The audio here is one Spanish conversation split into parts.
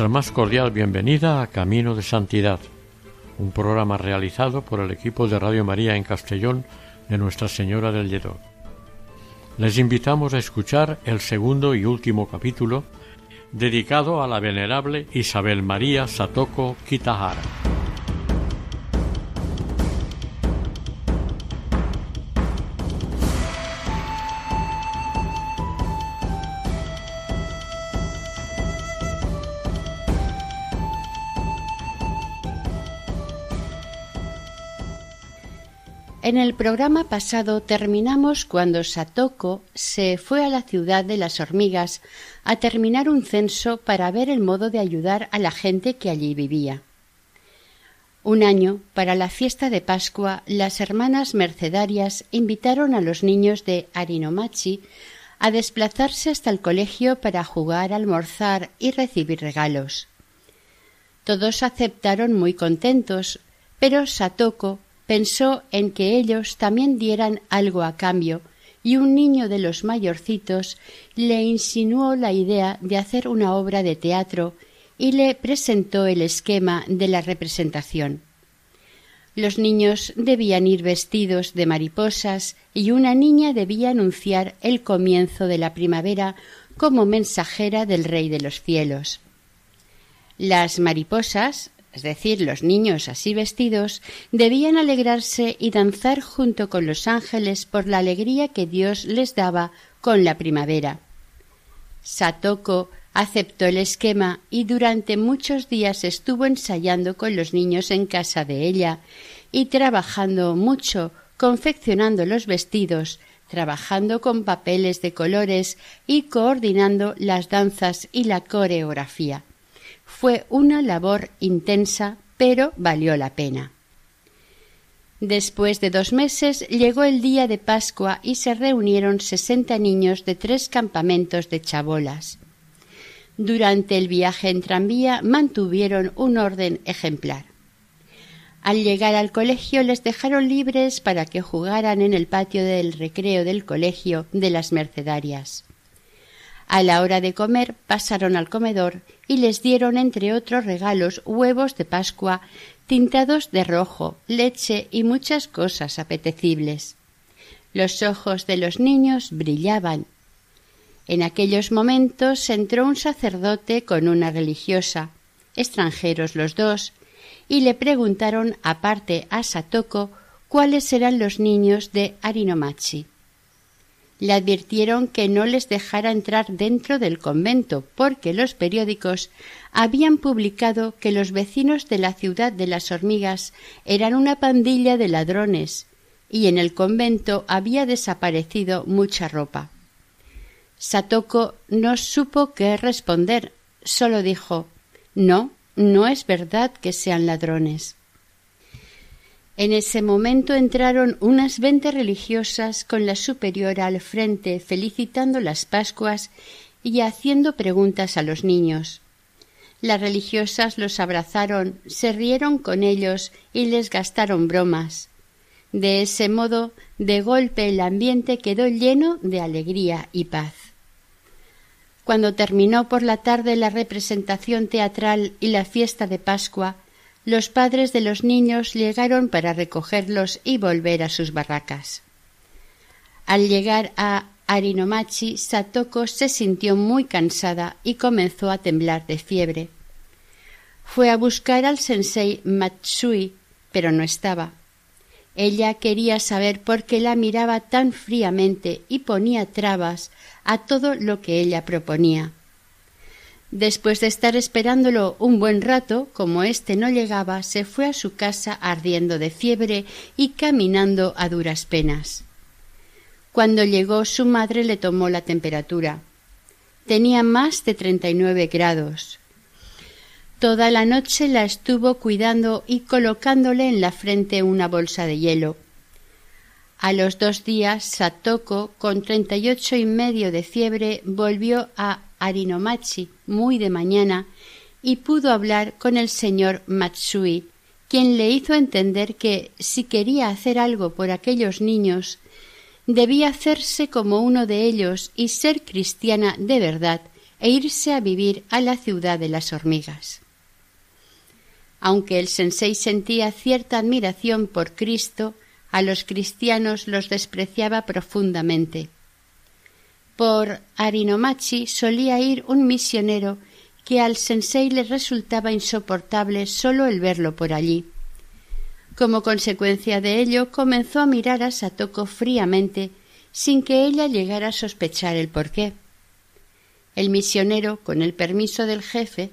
Nuestra más cordial bienvenida a Camino de Santidad, un programa realizado por el equipo de Radio María en Castellón de Nuestra Señora del Lledó. Les invitamos a escuchar el segundo y último capítulo dedicado a la venerable Isabel María Satoko Kitahara. En el programa pasado terminamos cuando Satoko se fue a la ciudad de las hormigas a terminar un censo para ver el modo de ayudar a la gente que allí vivía. Un año, para la fiesta de Pascua, las hermanas mercedarias invitaron a los niños de Arinomachi a desplazarse hasta el colegio para jugar, almorzar y recibir regalos. Todos aceptaron muy contentos, pero Satoko pensó en que ellos también dieran algo a cambio, y un niño de los mayorcitos le insinuó la idea de hacer una obra de teatro y le presentó el esquema de la representación. Los niños debían ir vestidos de mariposas y una niña debía anunciar el comienzo de la primavera como mensajera del Rey de los cielos. Las mariposas es decir, los niños así vestidos, debían alegrarse y danzar junto con los ángeles por la alegría que Dios les daba con la primavera. Satoko aceptó el esquema y durante muchos días estuvo ensayando con los niños en casa de ella y trabajando mucho, confeccionando los vestidos, trabajando con papeles de colores y coordinando las danzas y la coreografía. Fue una labor intensa, pero valió la pena. Después de dos meses llegó el día de Pascua y se reunieron sesenta niños de tres campamentos de chabolas. Durante el viaje en tranvía mantuvieron un orden ejemplar. Al llegar al colegio les dejaron libres para que jugaran en el patio del recreo del colegio de las Mercedarias. A la hora de comer pasaron al comedor y les dieron, entre otros regalos, huevos de Pascua tintados de rojo, leche y muchas cosas apetecibles. Los ojos de los niños brillaban. En aquellos momentos entró un sacerdote con una religiosa, extranjeros los dos, y le preguntaron aparte a Satoko cuáles eran los niños de Arinomachi le advirtieron que no les dejara entrar dentro del convento, porque los periódicos habían publicado que los vecinos de la ciudad de las hormigas eran una pandilla de ladrones, y en el convento había desaparecido mucha ropa. Satoko no supo qué responder, solo dijo No, no es verdad que sean ladrones. En ese momento entraron unas veinte religiosas con la superiora al frente felicitando las Pascuas y haciendo preguntas a los niños. Las religiosas los abrazaron, se rieron con ellos y les gastaron bromas. De ese modo, de golpe el ambiente quedó lleno de alegría y paz. Cuando terminó por la tarde la representación teatral y la fiesta de Pascua, los padres de los niños llegaron para recogerlos y volver a sus barracas. Al llegar a Arinomachi, Satoko se sintió muy cansada y comenzó a temblar de fiebre. Fue a buscar al sensei Matsui, pero no estaba. Ella quería saber por qué la miraba tan fríamente y ponía trabas a todo lo que ella proponía. Después de estar esperándolo un buen rato, como éste no llegaba, se fue a su casa ardiendo de fiebre y caminando a duras penas. Cuando llegó su madre le tomó la temperatura. Tenía más de treinta y nueve grados. Toda la noche la estuvo cuidando y colocándole en la frente una bolsa de hielo. A los dos días, Satoko, con treinta y ocho y medio de fiebre, volvió a Arinomachi muy de mañana y pudo hablar con el señor Matsui, quien le hizo entender que si quería hacer algo por aquellos niños, debía hacerse como uno de ellos y ser cristiana de verdad e irse a vivir a la ciudad de las hormigas. Aunque el sensei sentía cierta admiración por Cristo, a los cristianos los despreciaba profundamente. Por Arinomachi solía ir un misionero que al sensei le resultaba insoportable solo el verlo por allí. Como consecuencia de ello, comenzó a mirar a Satoko fríamente, sin que ella llegara a sospechar el porqué. El misionero, con el permiso del jefe,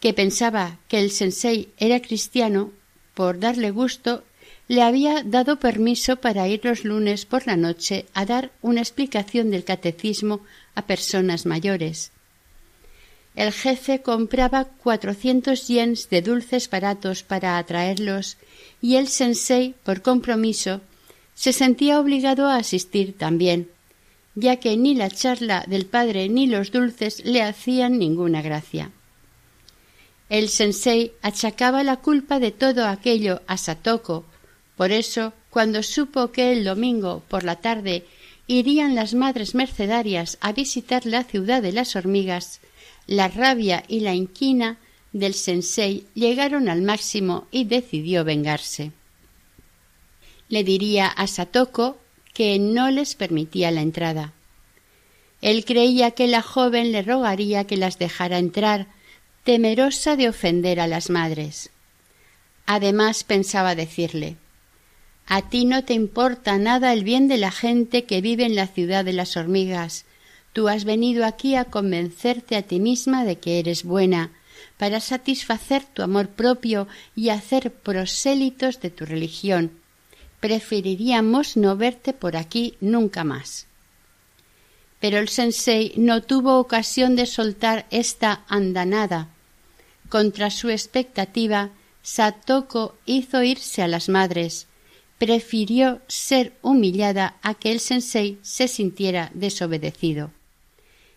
que pensaba que el sensei era cristiano, por darle gusto, le había dado permiso para ir los lunes por la noche a dar una explicación del catecismo a personas mayores. El jefe compraba cuatrocientos yens de dulces baratos para atraerlos y el sensei, por compromiso, se sentía obligado a asistir también, ya que ni la charla del padre ni los dulces le hacían ninguna gracia. El sensei achacaba la culpa de todo aquello a Satoko, por eso, cuando supo que el domingo por la tarde irían las madres mercedarias a visitar la ciudad de las hormigas, la rabia y la inquina del sensei llegaron al máximo y decidió vengarse. Le diría a Satoko que no les permitía la entrada. Él creía que la joven le rogaría que las dejara entrar, temerosa de ofender a las madres. Además pensaba decirle a ti no te importa nada el bien de la gente que vive en la ciudad de las hormigas. Tú has venido aquí a convencerte a ti misma de que eres buena, para satisfacer tu amor propio y hacer prosélitos de tu religión. Preferiríamos no verte por aquí nunca más. Pero el sensei no tuvo ocasión de soltar esta andanada. Contra su expectativa, Satoko hizo irse a las madres, prefirió ser humillada a que el sensei se sintiera desobedecido.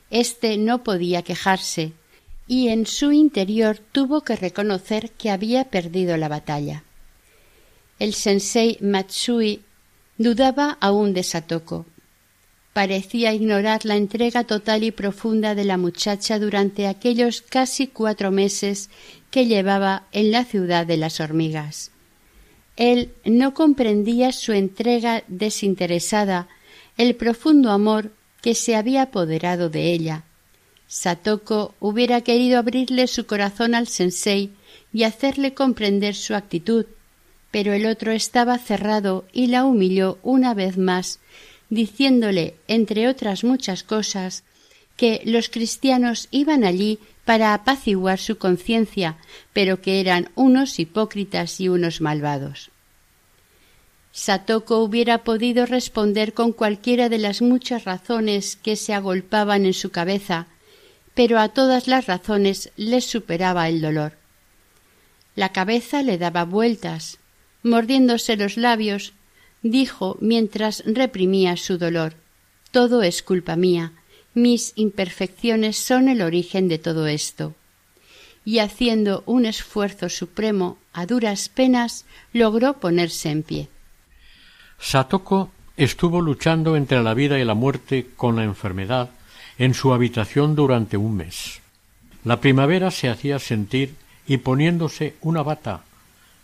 Este no podía quejarse, y en su interior tuvo que reconocer que había perdido la batalla. El sensei Matsui dudaba aún de Satoko. Parecía ignorar la entrega total y profunda de la muchacha durante aquellos casi cuatro meses que llevaba en la ciudad de las hormigas. Él no comprendía su entrega desinteresada, el profundo amor que se había apoderado de ella. Satoko hubiera querido abrirle su corazón al sensei y hacerle comprender su actitud, pero el otro estaba cerrado y la humilló una vez más, diciéndole, entre otras muchas cosas, que los cristianos iban allí para apaciguar su conciencia, pero que eran unos hipócritas y unos malvados. Satoko hubiera podido responder con cualquiera de las muchas razones que se agolpaban en su cabeza, pero a todas las razones le superaba el dolor. La cabeza le daba vueltas. Mordiéndose los labios, dijo mientras reprimía su dolor Todo es culpa mía. Mis imperfecciones son el origen de todo esto. Y haciendo un esfuerzo supremo a duras penas, logró ponerse en pie. Satoko estuvo luchando entre la vida y la muerte con la enfermedad en su habitación durante un mes. La primavera se hacía sentir y poniéndose una bata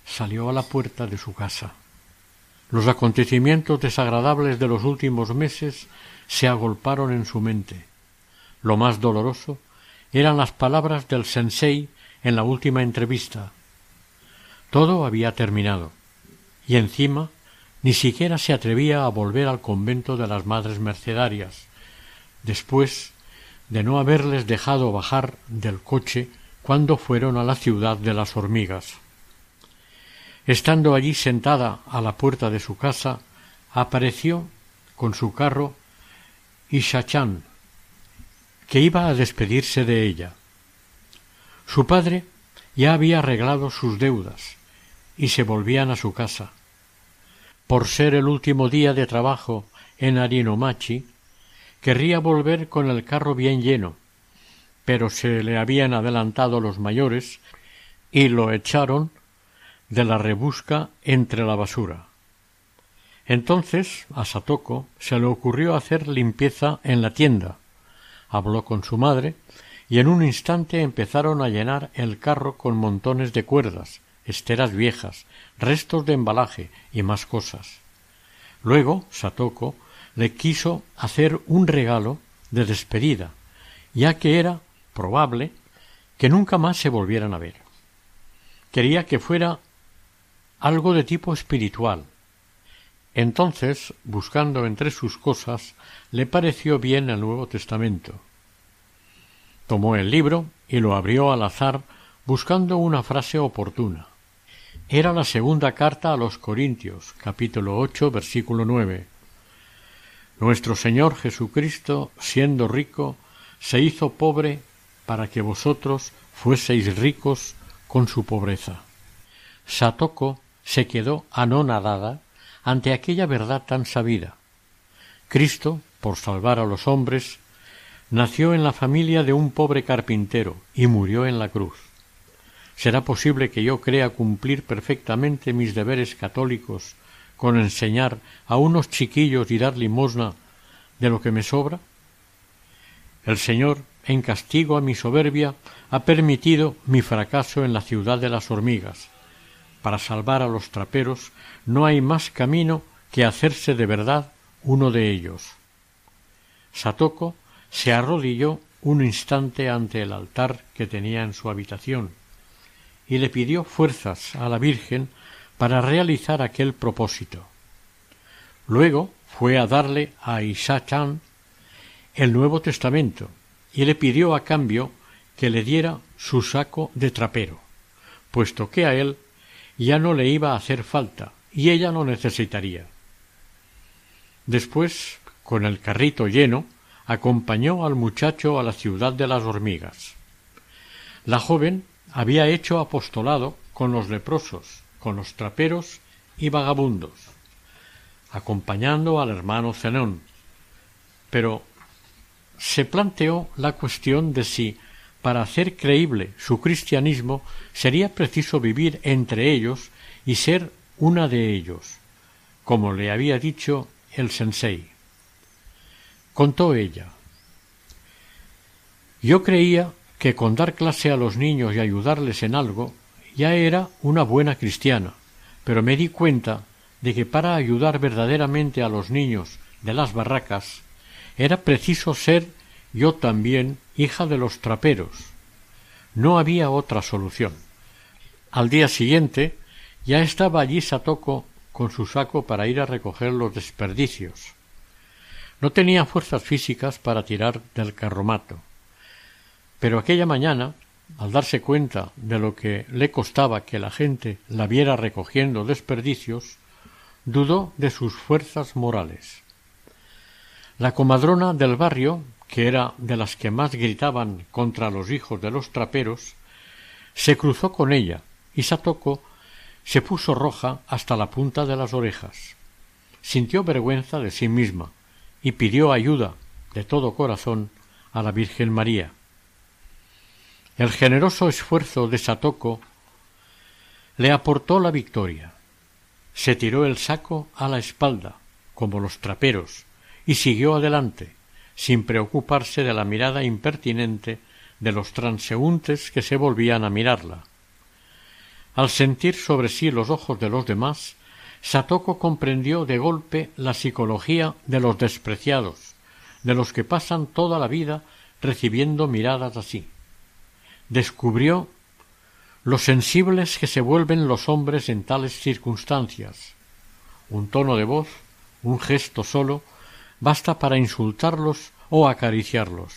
salió a la puerta de su casa. Los acontecimientos desagradables de los últimos meses se agolparon en su mente. Lo más doloroso eran las palabras del sensei en la última entrevista. Todo había terminado, y encima ni siquiera se atrevía a volver al convento de las Madres Mercedarias, después de no haberles dejado bajar del coche cuando fueron a la ciudad de las hormigas. Estando allí sentada a la puerta de su casa, apareció con su carro Ishachan, que iba a despedirse de ella. Su padre ya había arreglado sus deudas y se volvían a su casa. Por ser el último día de trabajo en Arinomachi, querría volver con el carro bien lleno, pero se le habían adelantado los mayores y lo echaron de la rebusca entre la basura. Entonces a Satoko se le ocurrió hacer limpieza en la tienda. Habló con su madre y en un instante empezaron a llenar el carro con montones de cuerdas, esteras viejas, restos de embalaje y más cosas. Luego Satoko le quiso hacer un regalo de despedida, ya que era probable que nunca más se volvieran a ver. Quería que fuera algo de tipo espiritual. Entonces, buscando entre sus cosas, le pareció bien el Nuevo Testamento. Tomó el libro y lo abrió al azar buscando una frase oportuna. Era la segunda carta a los Corintios, capítulo ocho, versículo nueve. Nuestro Señor Jesucristo, siendo rico, se hizo pobre para que vosotros fueseis ricos con su pobreza. Satoko se quedó anonadada ante aquella verdad tan sabida. Cristo, por salvar a los hombres, nació en la familia de un pobre carpintero y murió en la cruz. ¿Será posible que yo crea cumplir perfectamente mis deberes católicos con enseñar a unos chiquillos y dar limosna de lo que me sobra? El Señor, en castigo a mi soberbia, ha permitido mi fracaso en la ciudad de las hormigas. Para salvar a los traperos no hay más camino que hacerse de verdad uno de ellos. Satoko se arrodilló un instante ante el altar que tenía en su habitación y le pidió fuerzas a la Virgen para realizar aquel propósito. Luego fue a darle a Isa-chan el Nuevo Testamento y le pidió a cambio que le diera su saco de trapero, puesto que a él ya no le iba a hacer falta y ella lo necesitaría. Después, con el carrito lleno, acompañó al muchacho a la ciudad de las hormigas. La joven había hecho apostolado con los leprosos, con los traperos y vagabundos, acompañando al hermano Zenón. Pero se planteó la cuestión de si, para hacer creíble su cristianismo, sería preciso vivir entre ellos y ser una de ellos, como le había dicho el sensei. Contó ella. Yo creía que con dar clase a los niños y ayudarles en algo ya era una buena cristiana, pero me di cuenta de que para ayudar verdaderamente a los niños de las barracas era preciso ser yo también hija de los traperos. No había otra solución. Al día siguiente ya estaba allí Satoko con su saco para ir a recoger los desperdicios. No tenía fuerzas físicas para tirar del carromato. Pero aquella mañana, al darse cuenta de lo que le costaba que la gente la viera recogiendo desperdicios, dudó de sus fuerzas morales. La comadrona del barrio, que era de las que más gritaban contra los hijos de los traperos, se cruzó con ella y Satoko se puso roja hasta la punta de las orejas. Sintió vergüenza de sí misma y pidió ayuda de todo corazón a la Virgen María. El generoso esfuerzo de Satoko le aportó la victoria. Se tiró el saco a la espalda, como los traperos, y siguió adelante, sin preocuparse de la mirada impertinente de los transeúntes que se volvían a mirarla. Al sentir sobre sí los ojos de los demás, Satoko comprendió de golpe la psicología de los despreciados, de los que pasan toda la vida recibiendo miradas así descubrió lo sensibles que se vuelven los hombres en tales circunstancias. Un tono de voz, un gesto solo, basta para insultarlos o acariciarlos.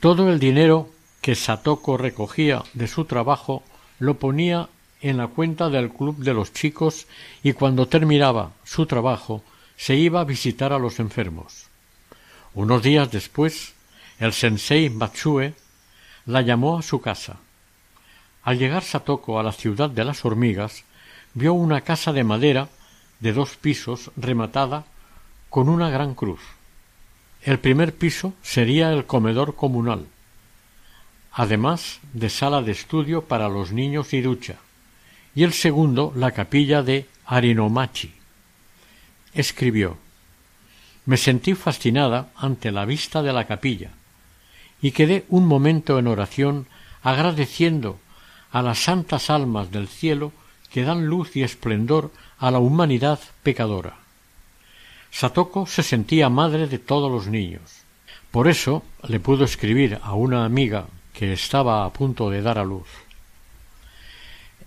Todo el dinero que Satoko recogía de su trabajo lo ponía en la cuenta del club de los chicos y cuando terminaba su trabajo se iba a visitar a los enfermos. Unos días después, el sensei Matsue la llamó a su casa. Al llegar Satoko a la ciudad de las hormigas, vio una casa de madera de dos pisos rematada con una gran cruz. El primer piso sería el comedor comunal, además de sala de estudio para los niños y ducha, y el segundo la capilla de Arinomachi. Escribió Me sentí fascinada ante la vista de la capilla, y quedé un momento en oración agradeciendo a las santas almas del cielo que dan luz y esplendor a la humanidad pecadora. Satoko se sentía madre de todos los niños. Por eso le pudo escribir a una amiga que estaba a punto de dar a luz.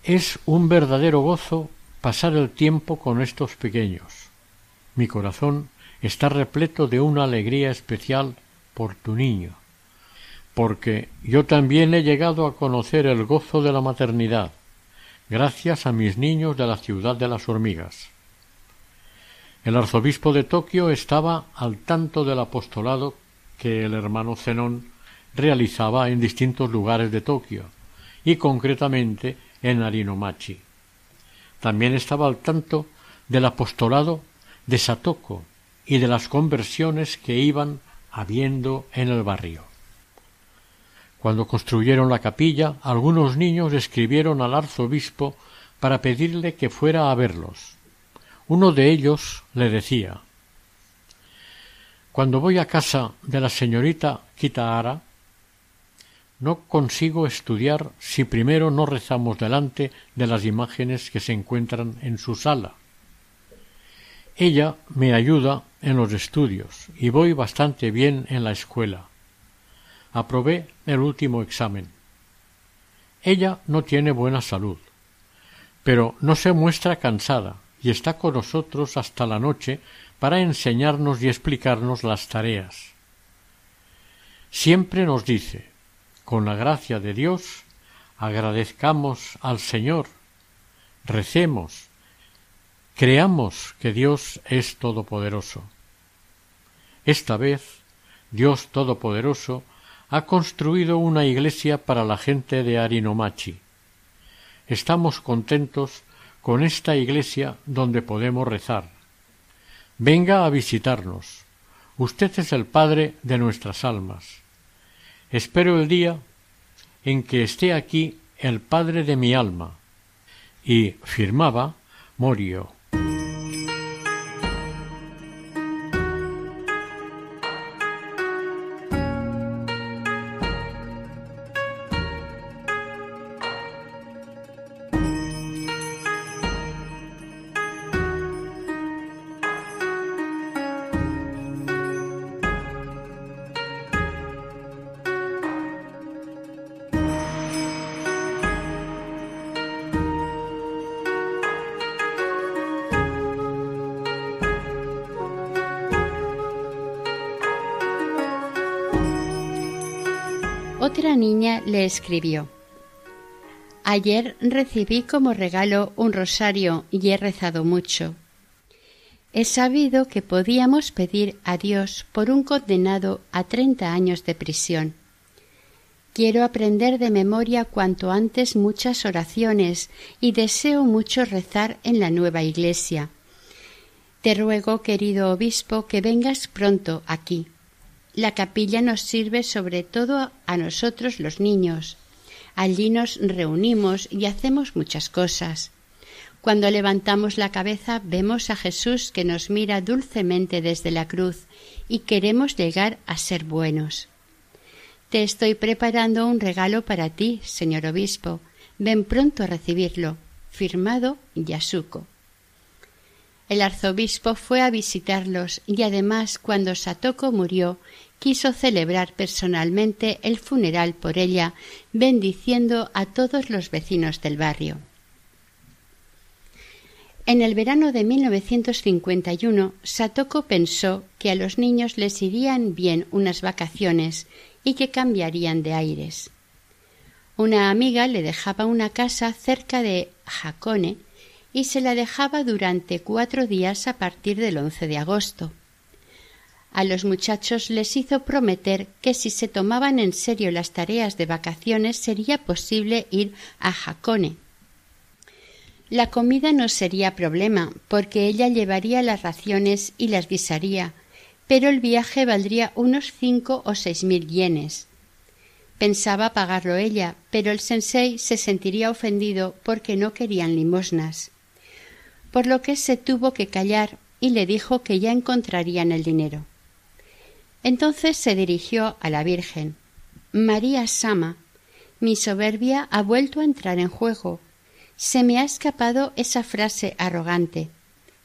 Es un verdadero gozo pasar el tiempo con estos pequeños. Mi corazón está repleto de una alegría especial por tu niño, porque yo también he llegado a conocer el gozo de la maternidad, gracias a mis niños de la ciudad de las hormigas. El arzobispo de Tokio estaba al tanto del apostolado que el hermano Zenón realizaba en distintos lugares de Tokio, y concretamente en Arinomachi. También estaba al tanto del apostolado de Satoko y de las conversiones que iban habiendo en el barrio. Cuando construyeron la capilla, algunos niños escribieron al arzobispo para pedirle que fuera a verlos. Uno de ellos le decía Cuando voy a casa de la señorita Kitahara, no consigo estudiar si primero no rezamos delante de las imágenes que se encuentran en su sala. Ella me ayuda en los estudios y voy bastante bien en la escuela aprobé el último examen. Ella no tiene buena salud, pero no se muestra cansada y está con nosotros hasta la noche para enseñarnos y explicarnos las tareas. Siempre nos dice, con la gracia de Dios, agradezcamos al Señor, recemos, creamos que Dios es todopoderoso. Esta vez, Dios todopoderoso ha construido una iglesia para la gente de Arinomachi. Estamos contentos con esta iglesia donde podemos rezar. Venga a visitarnos. Usted es el Padre de nuestras almas. Espero el día en que esté aquí el Padre de mi alma. Y firmaba Morio. Escribió Ayer recibí como regalo un rosario y he rezado mucho. He sabido que podíamos pedir a Dios por un condenado a treinta años de prisión. Quiero aprender de memoria cuanto antes muchas oraciones y deseo mucho rezar en la nueva iglesia. Te ruego, querido obispo, que vengas pronto aquí. La capilla nos sirve sobre todo a nosotros los niños. Allí nos reunimos y hacemos muchas cosas. Cuando levantamos la cabeza vemos a Jesús que nos mira dulcemente desde la cruz y queremos llegar a ser buenos. Te estoy preparando un regalo para ti, señor obispo. Ven pronto a recibirlo. Firmado Yasuko. El arzobispo fue a visitarlos y además cuando Satoko murió quiso celebrar personalmente el funeral por ella, bendiciendo a todos los vecinos del barrio. En el verano de 1951, Satoko pensó que a los niños les irían bien unas vacaciones y que cambiarían de aires. Una amiga le dejaba una casa cerca de Jacone y se la dejaba durante cuatro días a partir del 11 de agosto. A los muchachos les hizo prometer que si se tomaban en serio las tareas de vacaciones sería posible ir a Jacone. La comida no sería problema, porque ella llevaría las raciones y las guisaría, pero el viaje valdría unos cinco o seis mil yenes. Pensaba pagarlo ella, pero el sensei se sentiría ofendido porque no querían limosnas. Por lo que se tuvo que callar y le dijo que ya encontrarían el dinero. Entonces se dirigió a la Virgen. María Sama, mi soberbia ha vuelto a entrar en juego. Se me ha escapado esa frase arrogante.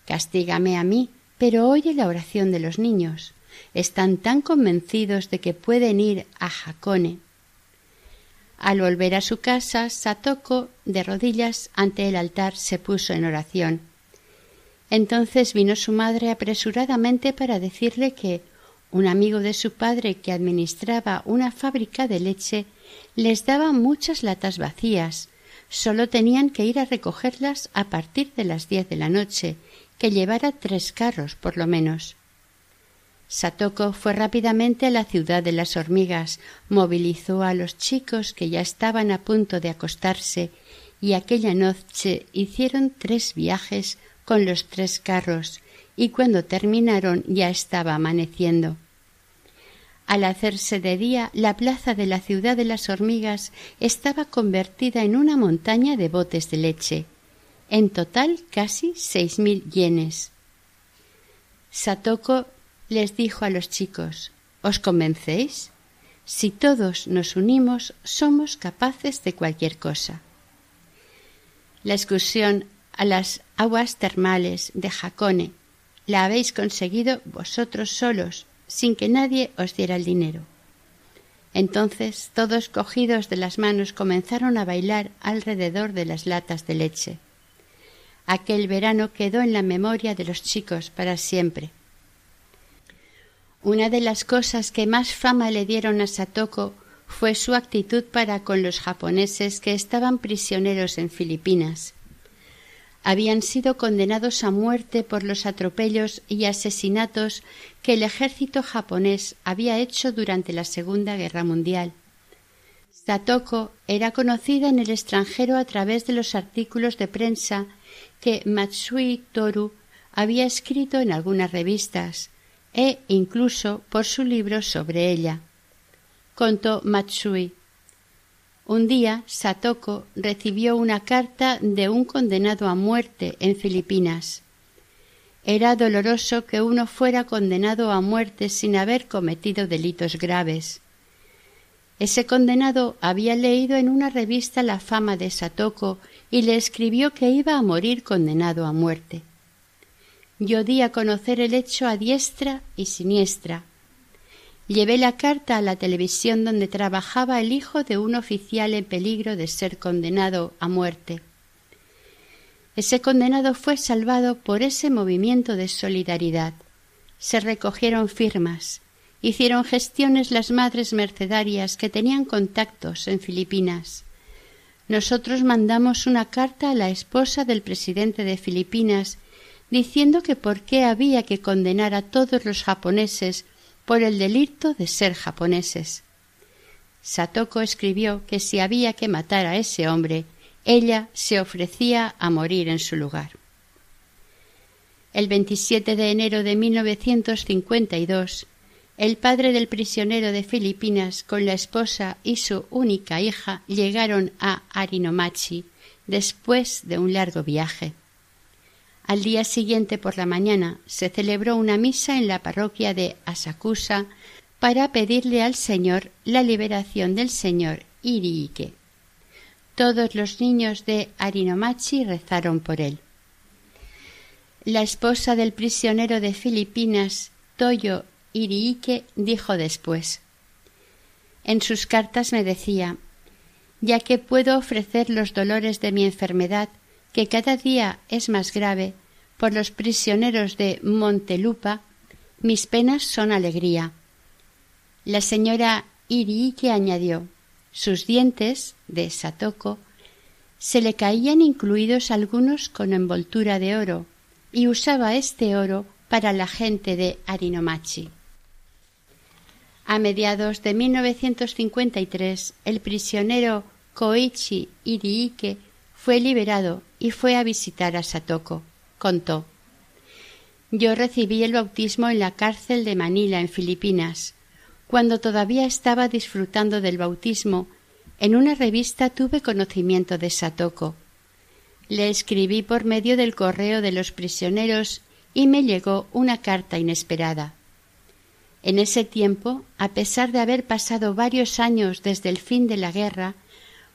Castígame a mí, pero oye la oración de los niños. Están tan convencidos de que pueden ir a Jacone al volver a su casa, Satoko, de rodillas ante el altar, se puso en oración. Entonces vino su madre apresuradamente para decirle que un amigo de su padre que administraba una fábrica de leche les daba muchas latas vacías. Solo tenían que ir a recogerlas a partir de las diez de la noche, que llevara tres carros por lo menos. Satoko fue rápidamente a la ciudad de las hormigas, movilizó a los chicos que ya estaban a punto de acostarse y aquella noche hicieron tres viajes con los tres carros y cuando terminaron ya estaba amaneciendo. Al hacerse de día, la plaza de la ciudad de las hormigas estaba convertida en una montaña de botes de leche. En total casi seis mil yenes. Satoko les dijo a los chicos ¿Os convencéis? Si todos nos unimos, somos capaces de cualquier cosa. La excursión a las aguas termales de Jacone la habéis conseguido vosotros solos, sin que nadie os diera el dinero. Entonces todos cogidos de las manos comenzaron a bailar alrededor de las latas de leche. Aquel verano quedó en la memoria de los chicos para siempre. Una de las cosas que más fama le dieron a Satoko fue su actitud para con los japoneses que estaban prisioneros en Filipinas. Habían sido condenados a muerte por los atropellos y asesinatos que el ejército japonés había hecho durante la Segunda Guerra Mundial. Satoko era conocida en el extranjero a través de los artículos de prensa que Matsui Toru había escrito en algunas revistas, e incluso por su libro sobre ella. Contó Matsui. Un día Satoko recibió una carta de un condenado a muerte en Filipinas. Era doloroso que uno fuera condenado a muerte sin haber cometido delitos graves. Ese condenado había leído en una revista la fama de Satoko y le escribió que iba a morir condenado a muerte yo di a conocer el hecho a diestra y siniestra. Llevé la carta a la televisión donde trabajaba el hijo de un oficial en peligro de ser condenado a muerte. Ese condenado fue salvado por ese movimiento de solidaridad. Se recogieron firmas, hicieron gestiones las madres mercedarias que tenían contactos en Filipinas. Nosotros mandamos una carta a la esposa del presidente de Filipinas diciendo que por qué había que condenar a todos los japoneses por el delito de ser japoneses. Satoko escribió que si había que matar a ese hombre, ella se ofrecía a morir en su lugar. El 27 de enero de 1952, el padre del prisionero de Filipinas con la esposa y su única hija llegaron a Arinomachi después de un largo viaje. Al día siguiente por la mañana se celebró una misa en la parroquia de Asakusa para pedirle al Señor la liberación del señor Iriike. Todos los niños de Arinomachi rezaron por él. La esposa del prisionero de Filipinas, Toyo Iriike, dijo después En sus cartas me decía Ya que puedo ofrecer los dolores de mi enfermedad que cada día es más grave por los prisioneros de Montelupa, mis penas son alegría. La señora Iriike añadió sus dientes, de Satoko, se le caían incluidos algunos con envoltura de oro, y usaba este oro para la gente de Arinomachi. A mediados de 1953, el prisionero Koichi Iriike fue liberado y fue a visitar a Satoko. Contó. Yo recibí el bautismo en la cárcel de Manila, en Filipinas. Cuando todavía estaba disfrutando del bautismo, en una revista tuve conocimiento de Satoko. Le escribí por medio del correo de los prisioneros y me llegó una carta inesperada. En ese tiempo, a pesar de haber pasado varios años desde el fin de la guerra,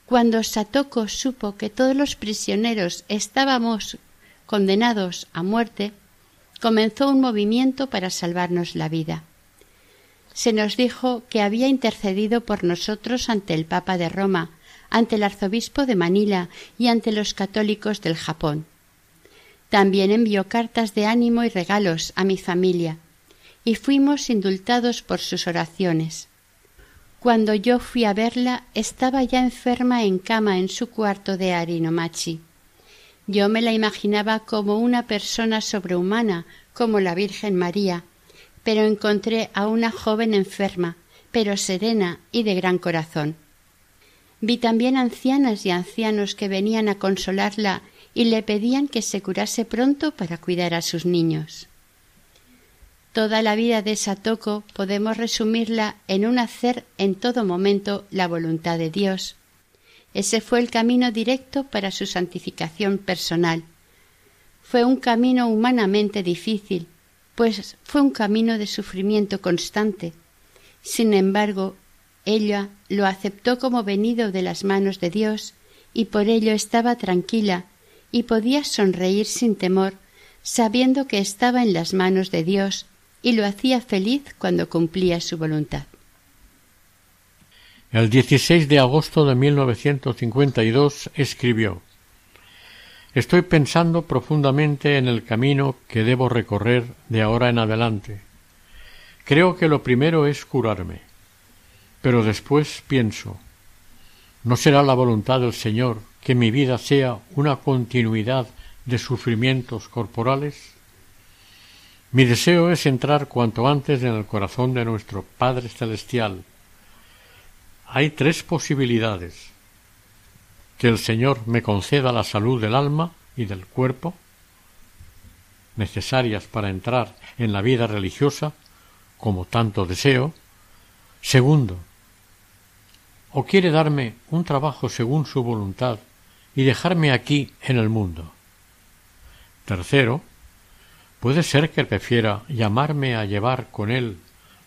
cuando Satoko supo que todos los prisioneros estábamos condenados a muerte, comenzó un movimiento para salvarnos la vida. Se nos dijo que había intercedido por nosotros ante el Papa de Roma, ante el arzobispo de Manila y ante los católicos del Japón. También envió cartas de ánimo y regalos a mi familia, y fuimos indultados por sus oraciones. Cuando yo fui a verla, estaba ya enferma en cama en su cuarto de Arinomachi. Yo me la imaginaba como una persona sobrehumana, como la Virgen María, pero encontré a una joven enferma, pero serena y de gran corazón. Vi también ancianas y ancianos que venían a consolarla y le pedían que se curase pronto para cuidar a sus niños. Toda la vida de Satoko podemos resumirla en un hacer en todo momento la voluntad de Dios. Ese fue el camino directo para su santificación personal. Fue un camino humanamente difícil, pues fue un camino de sufrimiento constante. Sin embargo, ella lo aceptó como venido de las manos de Dios y por ello estaba tranquila y podía sonreír sin temor, sabiendo que estaba en las manos de Dios y lo hacía feliz cuando cumplía su voluntad. El 16 de agosto de 1952 escribió Estoy pensando profundamente en el camino que debo recorrer de ahora en adelante. Creo que lo primero es curarme, pero después pienso ¿No será la voluntad del Señor que mi vida sea una continuidad de sufrimientos corporales? Mi deseo es entrar cuanto antes en el corazón de nuestro Padre Celestial. Hay tres posibilidades. Que el Señor me conceda la salud del alma y del cuerpo, necesarias para entrar en la vida religiosa, como tanto deseo. Segundo, o quiere darme un trabajo según su voluntad y dejarme aquí en el mundo. Tercero, Puede ser que prefiera llamarme a llevar con él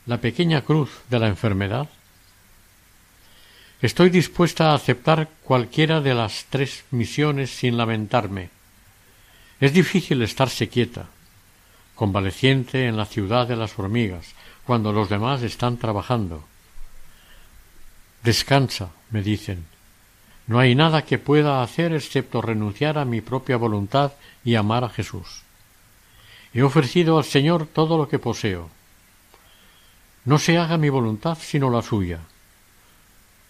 la pequeña cruz de la enfermedad. Estoy dispuesta a aceptar cualquiera de las tres misiones sin lamentarme. Es difícil estarse quieta, convaleciente en la ciudad de las hormigas, cuando los demás están trabajando. Descansa, me dicen. No hay nada que pueda hacer excepto renunciar a mi propia voluntad y amar a Jesús. He ofrecido al Señor todo lo que poseo. No se haga mi voluntad sino la suya.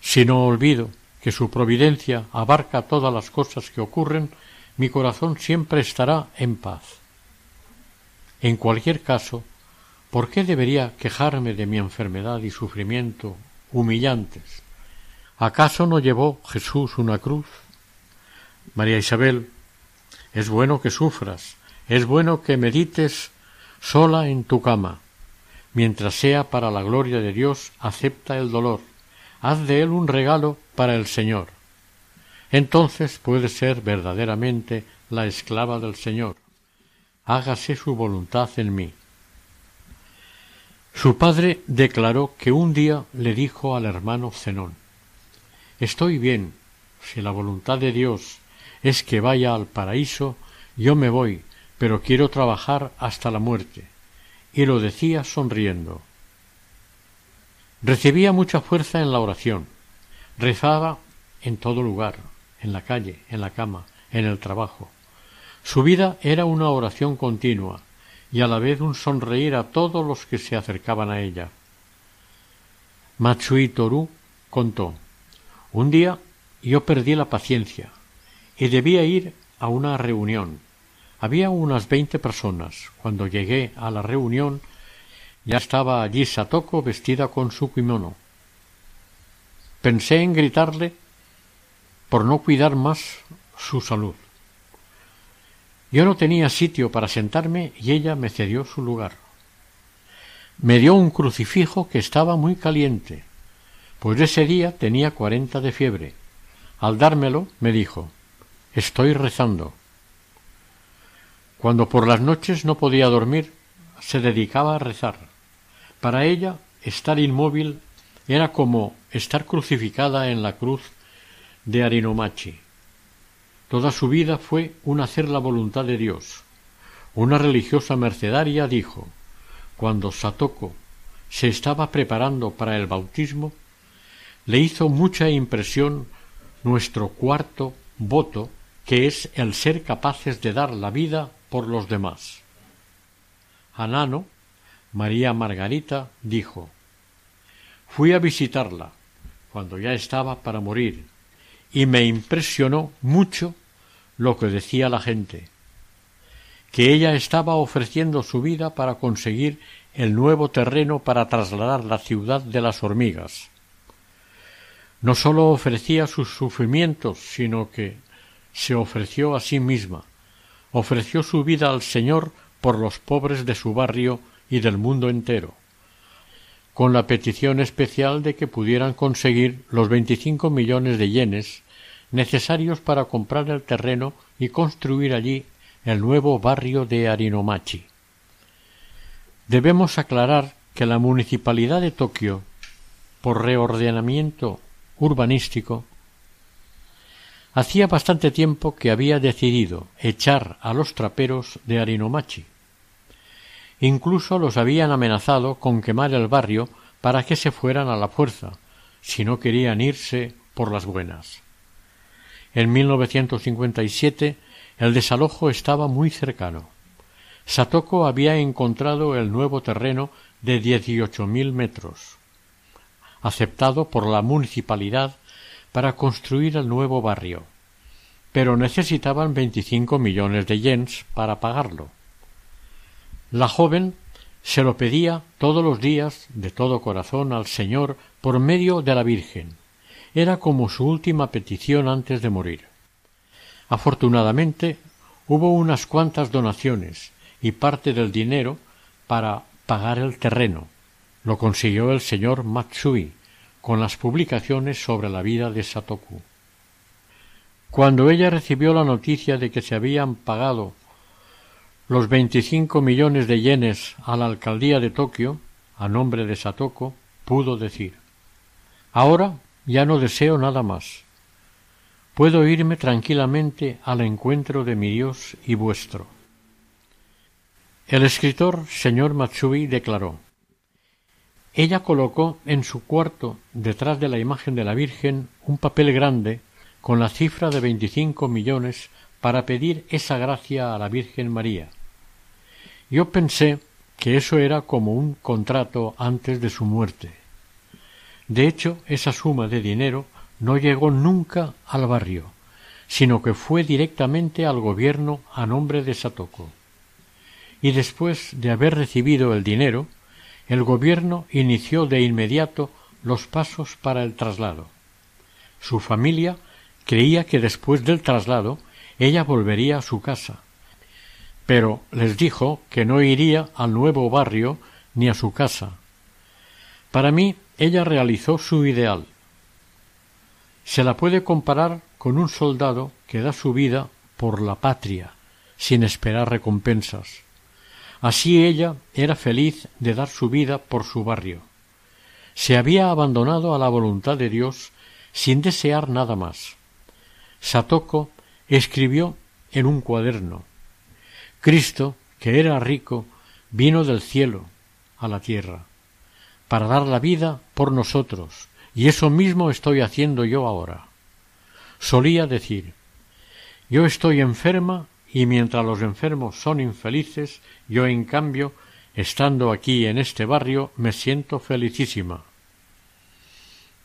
Si no olvido que su providencia abarca todas las cosas que ocurren, mi corazón siempre estará en paz. En cualquier caso, ¿por qué debería quejarme de mi enfermedad y sufrimiento humillantes? ¿Acaso no llevó Jesús una cruz? María Isabel, es bueno que sufras, es bueno que medites sola en tu cama. Mientras sea para la gloria de Dios, acepta el dolor. Haz de él un regalo para el Señor. Entonces puedes ser verdaderamente la esclava del Señor. Hágase su voluntad en mí. Su padre declaró que un día le dijo al hermano Zenón Estoy bien, si la voluntad de Dios es que vaya al paraíso, yo me voy, pero quiero trabajar hasta la muerte. Y lo decía sonriendo. Recibía mucha fuerza en la oración. Rezaba en todo lugar, en la calle, en la cama, en el trabajo. Su vida era una oración continua y a la vez un sonreír a todos los que se acercaban a ella. Matsui Toru contó Un día yo perdí la paciencia y debía ir a una reunión. Había unas veinte personas. Cuando llegué a la reunión ya estaba allí Satoko vestida con su kimono. Pensé en gritarle por no cuidar más su salud. Yo no tenía sitio para sentarme y ella me cedió su lugar. Me dio un crucifijo que estaba muy caliente, pues ese día tenía cuarenta de fiebre. Al dármelo me dijo Estoy rezando. Cuando por las noches no podía dormir, se dedicaba a rezar. Para ella, estar inmóvil era como estar crucificada en la cruz de Arinomachi. Toda su vida fue un hacer la voluntad de Dios. Una religiosa mercedaria dijo, cuando Satoko se estaba preparando para el bautismo, le hizo mucha impresión nuestro cuarto voto, que es el ser capaces de dar la vida por los demás. Anano, María Margarita, dijo Fui a visitarla cuando ya estaba para morir y me impresionó mucho lo que decía la gente, que ella estaba ofreciendo su vida para conseguir el nuevo terreno para trasladar la ciudad de las hormigas. No sólo ofrecía sus sufrimientos, sino que se ofreció a sí misma, ofreció su vida al Señor por los pobres de su barrio y del mundo entero con la petición especial de que pudieran conseguir los veinticinco millones de yenes necesarios para comprar el terreno y construir allí el nuevo barrio de Arinomachi. Debemos aclarar que la municipalidad de Tokio, por reordenamiento urbanístico, hacía bastante tiempo que había decidido echar a los traperos de Arinomachi, Incluso los habían amenazado con quemar el barrio para que se fueran a la fuerza, si no querían irse por las buenas. En 1957 el desalojo estaba muy cercano. Satoko había encontrado el nuevo terreno de dieciocho mil metros, aceptado por la municipalidad para construir el nuevo barrio, pero necesitaban veinticinco millones de yens para pagarlo. La joven se lo pedía todos los días de todo corazón al Señor por medio de la Virgen. Era como su última petición antes de morir. Afortunadamente hubo unas cuantas donaciones y parte del dinero para pagar el terreno. Lo consiguió el señor Matsui con las publicaciones sobre la vida de Satoku. Cuando ella recibió la noticia de que se habían pagado los veinticinco millones de yenes a la alcaldía de Tokio, a nombre de Satoko, pudo decir Ahora ya no deseo nada más. Puedo irme tranquilamente al encuentro de mi Dios y vuestro. El escritor señor Matsui declaró Ella colocó en su cuarto, detrás de la imagen de la Virgen, un papel grande con la cifra de veinticinco millones para pedir esa gracia a la Virgen María yo pensé que eso era como un contrato antes de su muerte. De hecho, esa suma de dinero no llegó nunca al barrio, sino que fue directamente al gobierno a nombre de Satoko. Y después de haber recibido el dinero, el gobierno inició de inmediato los pasos para el traslado. Su familia creía que después del traslado ella volvería a su casa, pero les dijo que no iría al nuevo barrio ni a su casa. Para mí ella realizó su ideal. Se la puede comparar con un soldado que da su vida por la patria, sin esperar recompensas. Así ella era feliz de dar su vida por su barrio. Se había abandonado a la voluntad de Dios sin desear nada más. Satoko escribió en un cuaderno Cristo, que era rico, vino del cielo a la tierra, para dar la vida por nosotros, y eso mismo estoy haciendo yo ahora. Solía decir Yo estoy enferma y mientras los enfermos son infelices, yo en cambio, estando aquí en este barrio, me siento felicísima.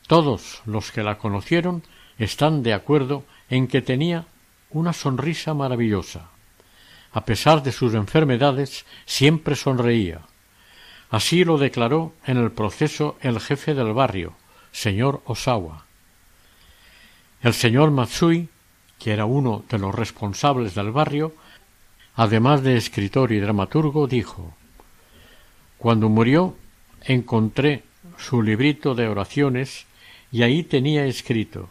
Todos los que la conocieron están de acuerdo en que tenía una sonrisa maravillosa. A pesar de sus enfermedades, siempre sonreía. Así lo declaró en el proceso el jefe del barrio, señor Osawa. El señor Matsui, que era uno de los responsables del barrio, además de escritor y dramaturgo, dijo Cuando murió encontré su librito de oraciones y ahí tenía escrito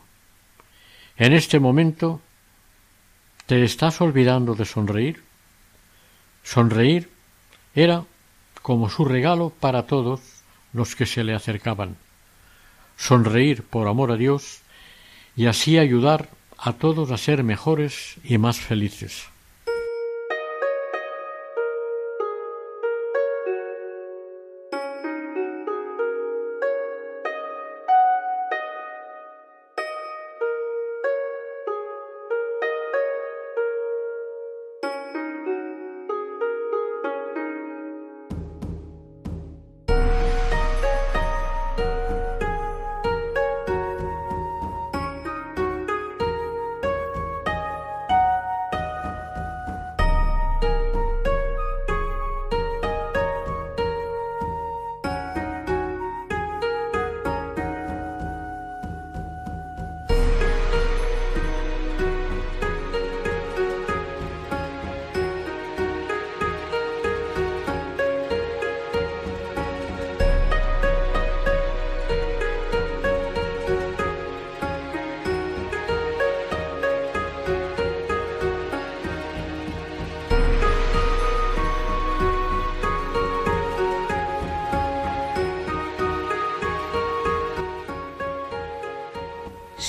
En este momento ¿te estás olvidando de sonreír? Sonreír era como su regalo para todos los que se le acercaban. Sonreír por amor a Dios y así ayudar a todos a ser mejores y más felices.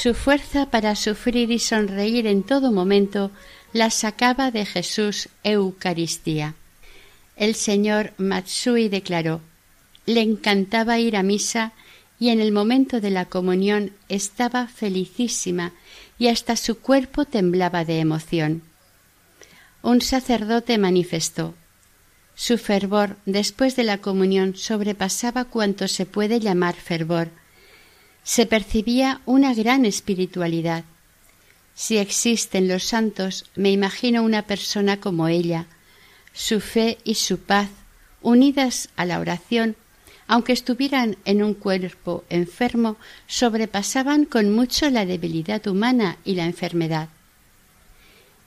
Su fuerza para sufrir y sonreír en todo momento la sacaba de Jesús Eucaristía. El señor Matsui declaró le encantaba ir a misa y en el momento de la comunión estaba felicísima y hasta su cuerpo temblaba de emoción. Un sacerdote manifestó su fervor después de la comunión sobrepasaba cuanto se puede llamar fervor se percibía una gran espiritualidad. Si existen los santos, me imagino una persona como ella. Su fe y su paz, unidas a la oración, aunque estuvieran en un cuerpo enfermo, sobrepasaban con mucho la debilidad humana y la enfermedad.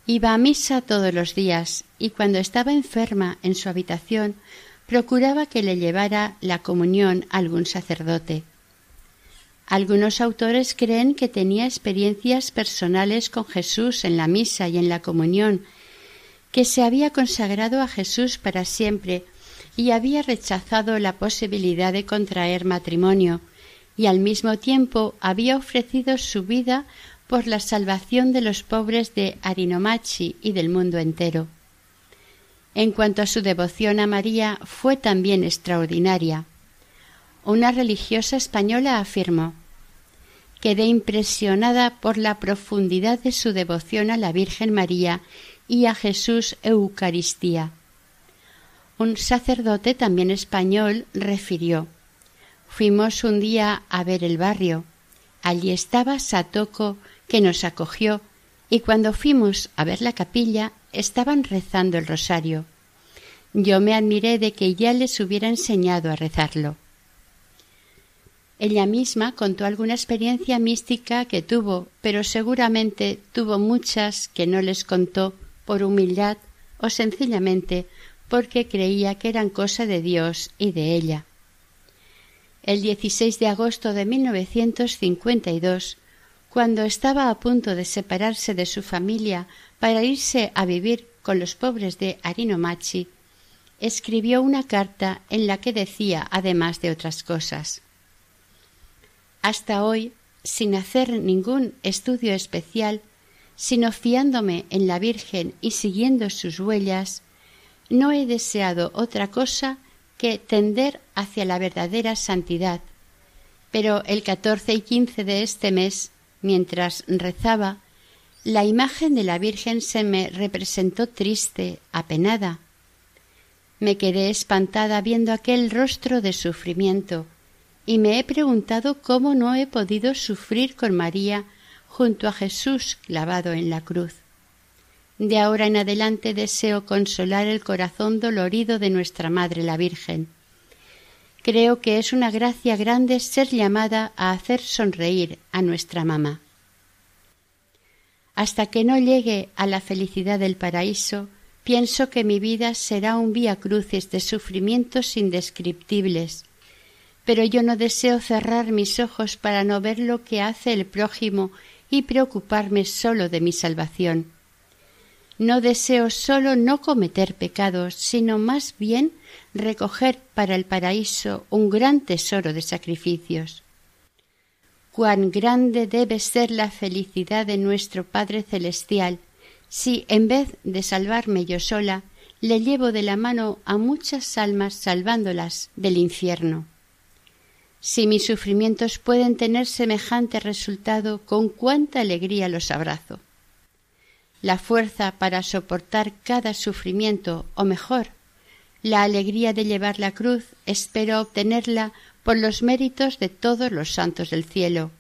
Iba a misa todos los días y cuando estaba enferma en su habitación procuraba que le llevara la comunión algún sacerdote. Algunos autores creen que tenía experiencias personales con Jesús en la misa y en la comunión, que se había consagrado a Jesús para siempre y había rechazado la posibilidad de contraer matrimonio, y al mismo tiempo había ofrecido su vida por la salvación de los pobres de Arinomachi y del mundo entero. En cuanto a su devoción a María, fue también extraordinaria. Una religiosa española afirmó Quedé impresionada por la profundidad de su devoción a la Virgen María y a Jesús Eucaristía. Un sacerdote también español refirió Fuimos un día a ver el barrio. Allí estaba Satoko, que nos acogió, y cuando fuimos a ver la capilla estaban rezando el rosario. Yo me admiré de que ya les hubiera enseñado a rezarlo. Ella misma contó alguna experiencia mística que tuvo, pero seguramente tuvo muchas que no les contó por humildad o sencillamente porque creía que eran cosa de Dios y de ella. El 16 de agosto de 1952, cuando estaba a punto de separarse de su familia para irse a vivir con los pobres de Arinomachi, escribió una carta en la que decía, además de otras cosas, hasta hoy, sin hacer ningún estudio especial, sino fiándome en la Virgen y siguiendo sus huellas, no he deseado otra cosa que tender hacia la verdadera santidad. Pero el catorce y quince de este mes, mientras rezaba, la imagen de la Virgen se me representó triste, apenada. Me quedé espantada viendo aquel rostro de sufrimiento, y me he preguntado cómo no he podido sufrir con María junto a Jesús clavado en la cruz. De ahora en adelante deseo consolar el corazón dolorido de nuestra Madre la Virgen. Creo que es una gracia grande ser llamada a hacer sonreír a nuestra mamá. Hasta que no llegue a la felicidad del paraíso, pienso que mi vida será un vía crucis de sufrimientos indescriptibles, pero yo no deseo cerrar mis ojos para no ver lo que hace el prójimo y preocuparme solo de mi salvación. No deseo solo no cometer pecados, sino más bien recoger para el paraíso un gran tesoro de sacrificios. Cuán grande debe ser la felicidad de nuestro Padre Celestial si, en vez de salvarme yo sola, le llevo de la mano a muchas almas salvándolas del infierno. Si mis sufrimientos pueden tener semejante resultado, con cuánta alegría los abrazo. La fuerza para soportar cada sufrimiento, o mejor, la alegría de llevar la cruz, espero obtenerla por los méritos de todos los santos del cielo.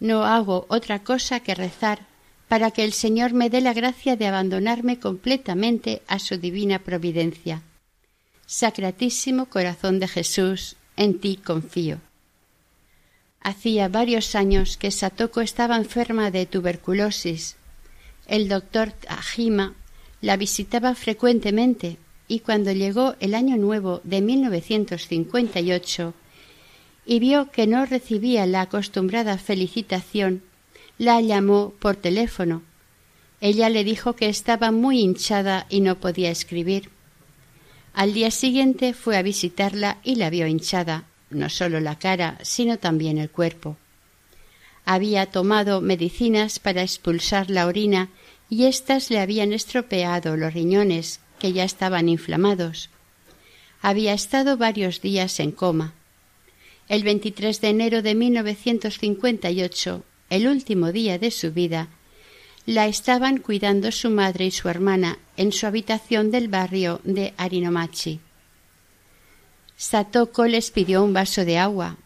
No hago otra cosa que rezar para que el Señor me dé la gracia de abandonarme completamente a su divina providencia. Sacratísimo corazón de Jesús, en ti confío. Hacía varios años que Satoko estaba enferma de tuberculosis. El doctor Tajima la visitaba frecuentemente y cuando llegó el año nuevo de 1958 y vio que no recibía la acostumbrada felicitación, la llamó por teléfono. Ella le dijo que estaba muy hinchada y no podía escribir. Al día siguiente fue a visitarla y la vio hinchada, no solo la cara, sino también el cuerpo. Había tomado medicinas para expulsar la orina y éstas le habían estropeado los riñones, que ya estaban inflamados. Había estado varios días en coma. El 23 de enero de 1958, el último día de su vida, la estaban cuidando su madre y su hermana en su habitación del barrio de Arinomachi. Satoko les pidió un vaso de agua.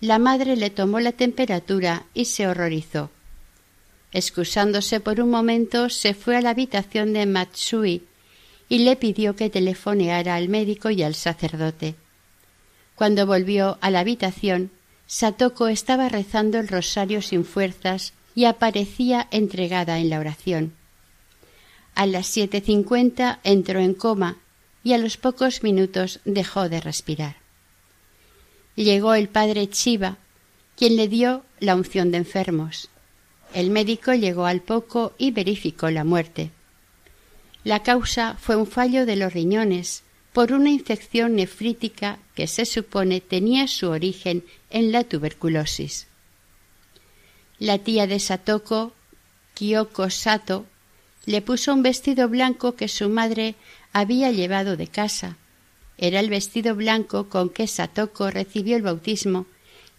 La madre le tomó la temperatura y se horrorizó. Excusándose por un momento, se fue a la habitación de Matsui y le pidió que telefoneara al médico y al sacerdote. Cuando volvió a la habitación, Satoko estaba rezando el rosario sin fuerzas y aparecía entregada en la oración. A las siete cincuenta entró en coma y a los pocos minutos dejó de respirar. Llegó el padre Chiva, quien le dio la unción de enfermos. El médico llegó al poco y verificó la muerte. La causa fue un fallo de los riñones por una infección nefrítica que se supone tenía su origen en la tuberculosis. La tía de Satoko, Kyoko Sato, le puso un vestido blanco que su madre había llevado de casa. Era el vestido blanco con que Satoko recibió el bautismo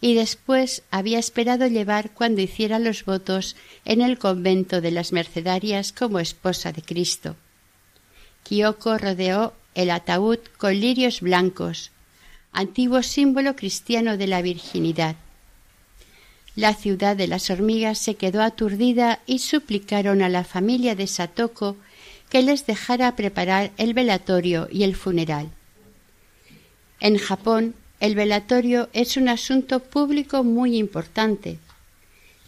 y después había esperado llevar cuando hiciera los votos en el convento de las Mercedarias como esposa de Cristo. Kyoko rodeó el ataúd con lirios blancos, antiguo símbolo cristiano de la virginidad. La ciudad de las hormigas se quedó aturdida y suplicaron a la familia de Satoko que les dejara preparar el velatorio y el funeral. En Japón, el velatorio es un asunto público muy importante.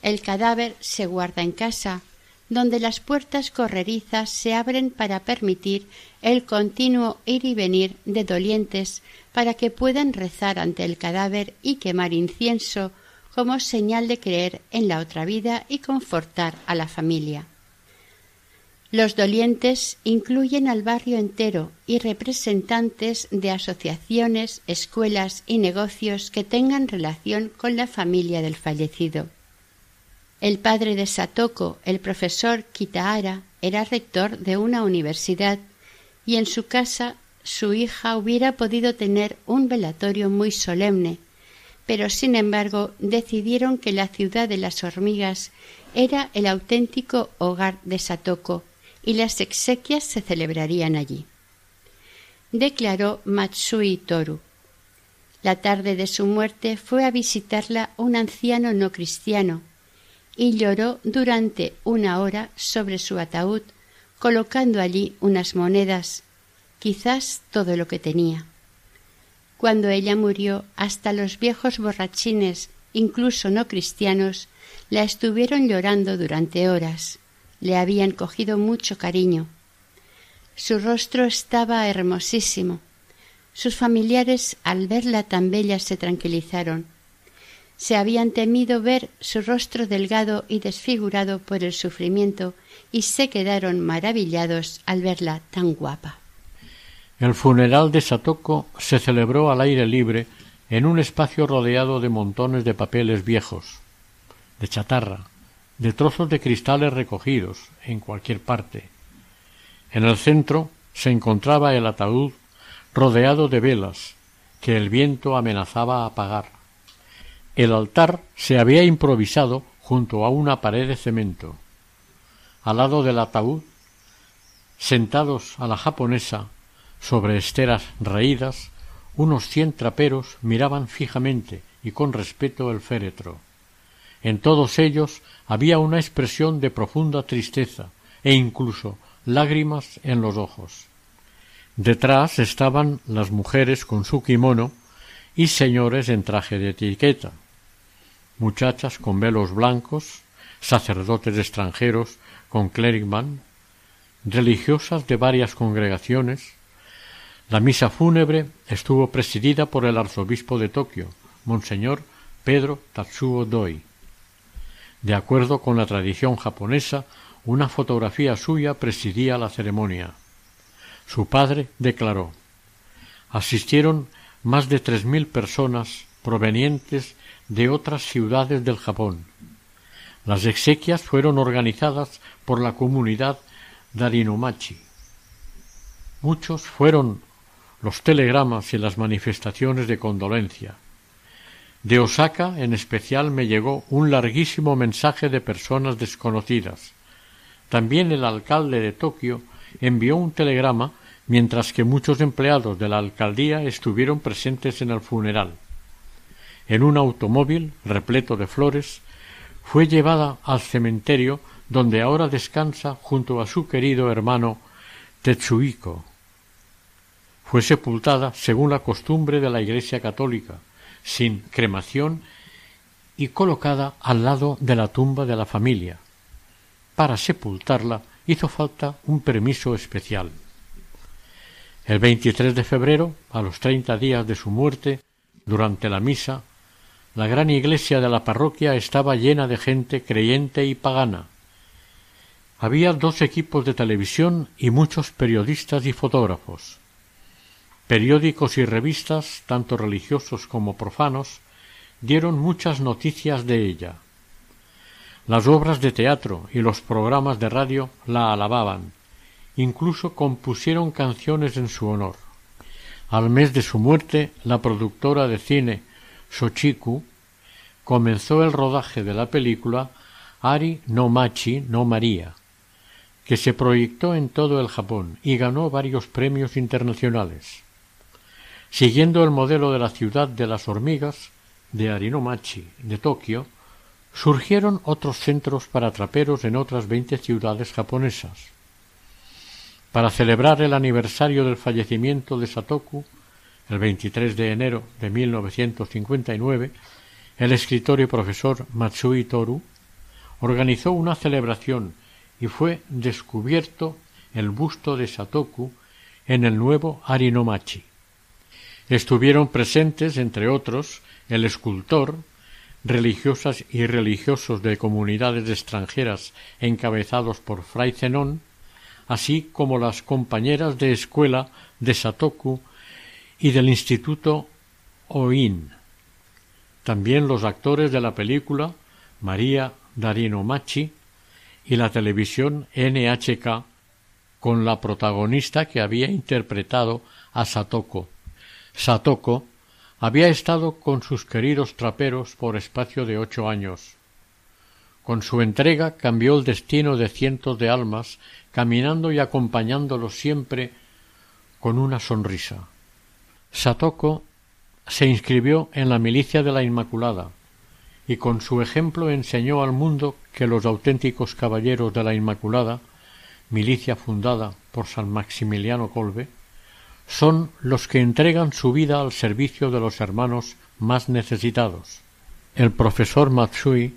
El cadáver se guarda en casa, donde las puertas correrizas se abren para permitir el continuo ir y venir de dolientes para que puedan rezar ante el cadáver y quemar incienso como señal de creer en la otra vida y confortar a la familia. Los dolientes incluyen al barrio entero y representantes de asociaciones, escuelas y negocios que tengan relación con la familia del fallecido. El padre de Satoko, el profesor Kitahara, era rector de una universidad y en su casa su hija hubiera podido tener un velatorio muy solemne, pero sin embargo decidieron que la ciudad de las hormigas era el auténtico hogar de Satoko y las exequias se celebrarían allí. Declaró Matsui Toru. La tarde de su muerte fue a visitarla un anciano no cristiano y lloró durante una hora sobre su ataúd, colocando allí unas monedas, quizás todo lo que tenía. Cuando ella murió, hasta los viejos borrachines, incluso no cristianos, la estuvieron llorando durante horas. Le habían cogido mucho cariño. Su rostro estaba hermosísimo. Sus familiares, al verla tan bella, se tranquilizaron. Se habían temido ver su rostro delgado y desfigurado por el sufrimiento y se quedaron maravillados al verla tan guapa. El funeral de Satoko se celebró al aire libre en un espacio rodeado de montones de papeles viejos, de chatarra, de trozos de cristales recogidos en cualquier parte, en el centro se encontraba el ataúd rodeado de velas que el viento amenazaba apagar. El altar se había improvisado junto a una pared de cemento. Al lado del ataúd, sentados a la japonesa sobre esteras raídas, unos cien traperos miraban fijamente y con respeto el féretro. En todos ellos había una expresión de profunda tristeza e incluso lágrimas en los ojos. Detrás estaban las mujeres con su kimono y señores en traje de etiqueta, muchachas con velos blancos, sacerdotes extranjeros con clerigman, religiosas de varias congregaciones. La misa fúnebre estuvo presidida por el arzobispo de Tokio, Monseñor Pedro Tatsuo Doi. De acuerdo con la tradición japonesa, una fotografía suya presidía la ceremonia. Su padre declaró asistieron más de tres mil personas provenientes de otras ciudades del Japón. Las exequias fueron organizadas por la comunidad Darinomachi. Muchos fueron los telegramas y las manifestaciones de condolencia. De Osaka en especial me llegó un larguísimo mensaje de personas desconocidas, también el alcalde de Tokio envió un telegrama mientras que muchos empleados de la alcaldía estuvieron presentes en el funeral. En un automóvil repleto de flores fue llevada al cementerio donde ahora descansa junto a su querido hermano Tetsuhiko. Fue sepultada según la costumbre de la Iglesia católica, sin cremación y colocada al lado de la tumba de la familia, para sepultarla hizo falta un permiso especial. El 23 de febrero, a los treinta días de su muerte, durante la misa, la gran iglesia de la parroquia estaba llena de gente creyente y pagana. Había dos equipos de televisión y muchos periodistas y fotógrafos. Periódicos y revistas, tanto religiosos como profanos, dieron muchas noticias de ella. Las obras de teatro y los programas de radio la alababan, incluso compusieron canciones en su honor. Al mes de su muerte, la productora de cine Sochiku comenzó el rodaje de la película Ari no Machi no María, que se proyectó en todo el Japón y ganó varios premios internacionales. Siguiendo el modelo de la ciudad de las hormigas de Arinomachi de Tokio, surgieron otros centros para traperos en otras veinte ciudades japonesas. Para celebrar el aniversario del fallecimiento de Satoku, el 23 de enero de 1959, el escritor y profesor Matsui Toru organizó una celebración y fue descubierto el busto de Satoku en el nuevo Arinomachi. Estuvieron presentes, entre otros, el escultor, religiosas y religiosos de comunidades extranjeras encabezados por Fray Zenón, así como las compañeras de escuela de Satoku y del Instituto Oin. También los actores de la película María Darino Machi y la televisión NHK con la protagonista que había interpretado a Satoko. Satoko había estado con sus queridos traperos por espacio de ocho años. Con su entrega cambió el destino de cientos de almas, caminando y acompañándolos siempre con una sonrisa. Satoko se inscribió en la milicia de la Inmaculada y con su ejemplo enseñó al mundo que los auténticos caballeros de la Inmaculada, milicia fundada por San Maximiliano Colbe, son los que entregan su vida al servicio de los hermanos más necesitados. El profesor Matsui,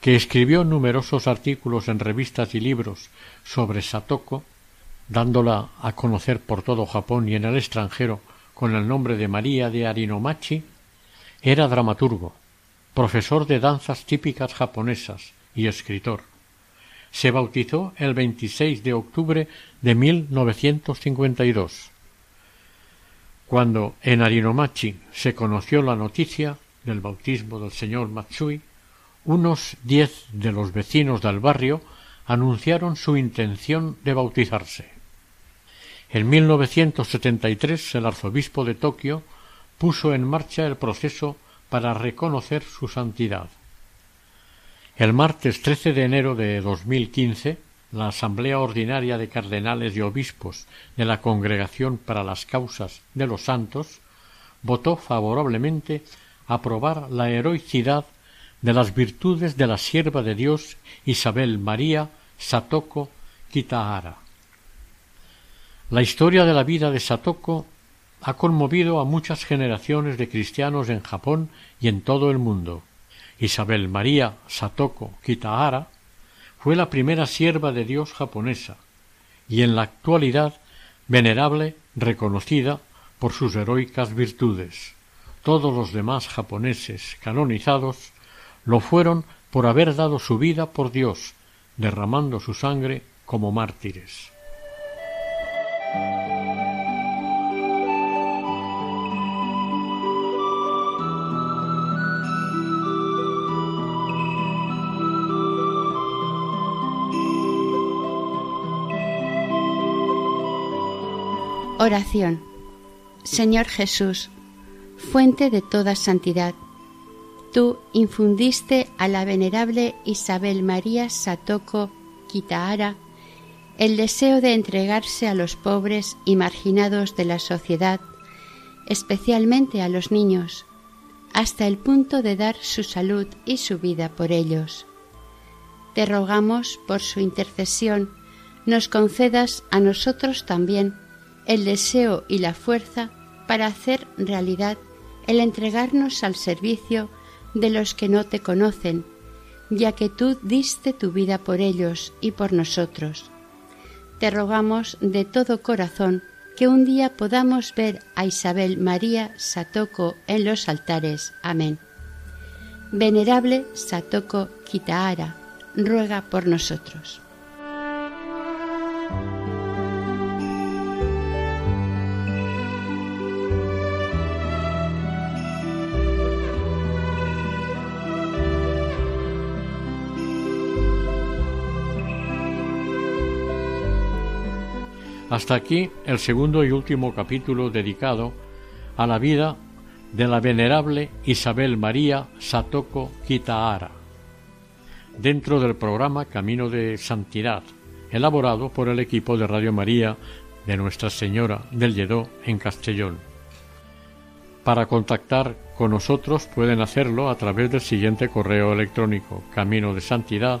que escribió numerosos artículos en revistas y libros sobre Satoko, dándola a conocer por todo Japón y en el extranjero con el nombre de María de Arinomachi, era dramaturgo, profesor de danzas típicas japonesas y escritor. Se bautizó el 26 de octubre de 1952. Cuando en Arinomachi se conoció la noticia del bautismo del señor Matsui, unos diez de los vecinos del barrio anunciaron su intención de bautizarse. En 1973 el arzobispo de Tokio puso en marcha el proceso para reconocer su santidad. El martes 13 de enero de 2015, la Asamblea Ordinaria de Cardenales y Obispos de la Congregación para las Causas de los Santos votó favorablemente aprobar la heroicidad de las virtudes de la sierva de Dios Isabel María Satoko Kitahara. La historia de la vida de Satoko ha conmovido a muchas generaciones de cristianos en Japón y en todo el mundo. Isabel María Satoko Kitahara fue la primera sierva de Dios japonesa y en la actualidad venerable reconocida por sus heroicas virtudes. Todos los demás japoneses canonizados lo fueron por haber dado su vida por Dios, derramando su sangre como mártires. Oración. Señor Jesús, fuente de toda santidad, tú infundiste a la venerable Isabel María Satoko Kitahara el deseo de entregarse a los pobres y marginados de la sociedad, especialmente a los niños, hasta el punto de dar su salud y su vida por ellos. Te rogamos por su intercesión, nos concedas a nosotros también el deseo y la fuerza para hacer realidad el entregarnos al servicio de los que no te conocen, ya que tú diste tu vida por ellos y por nosotros. Te rogamos de todo corazón que un día podamos ver a Isabel María Satoko en los altares. Amén. Venerable Satoko Kitahara, ruega por nosotros. Hasta aquí el segundo y último capítulo dedicado a la vida de la venerable Isabel María Satoko Kitahara, dentro del programa Camino de Santidad, elaborado por el equipo de Radio María de Nuestra Señora del Lledó en Castellón. Para contactar con nosotros pueden hacerlo a través del siguiente correo electrónico camino de santidad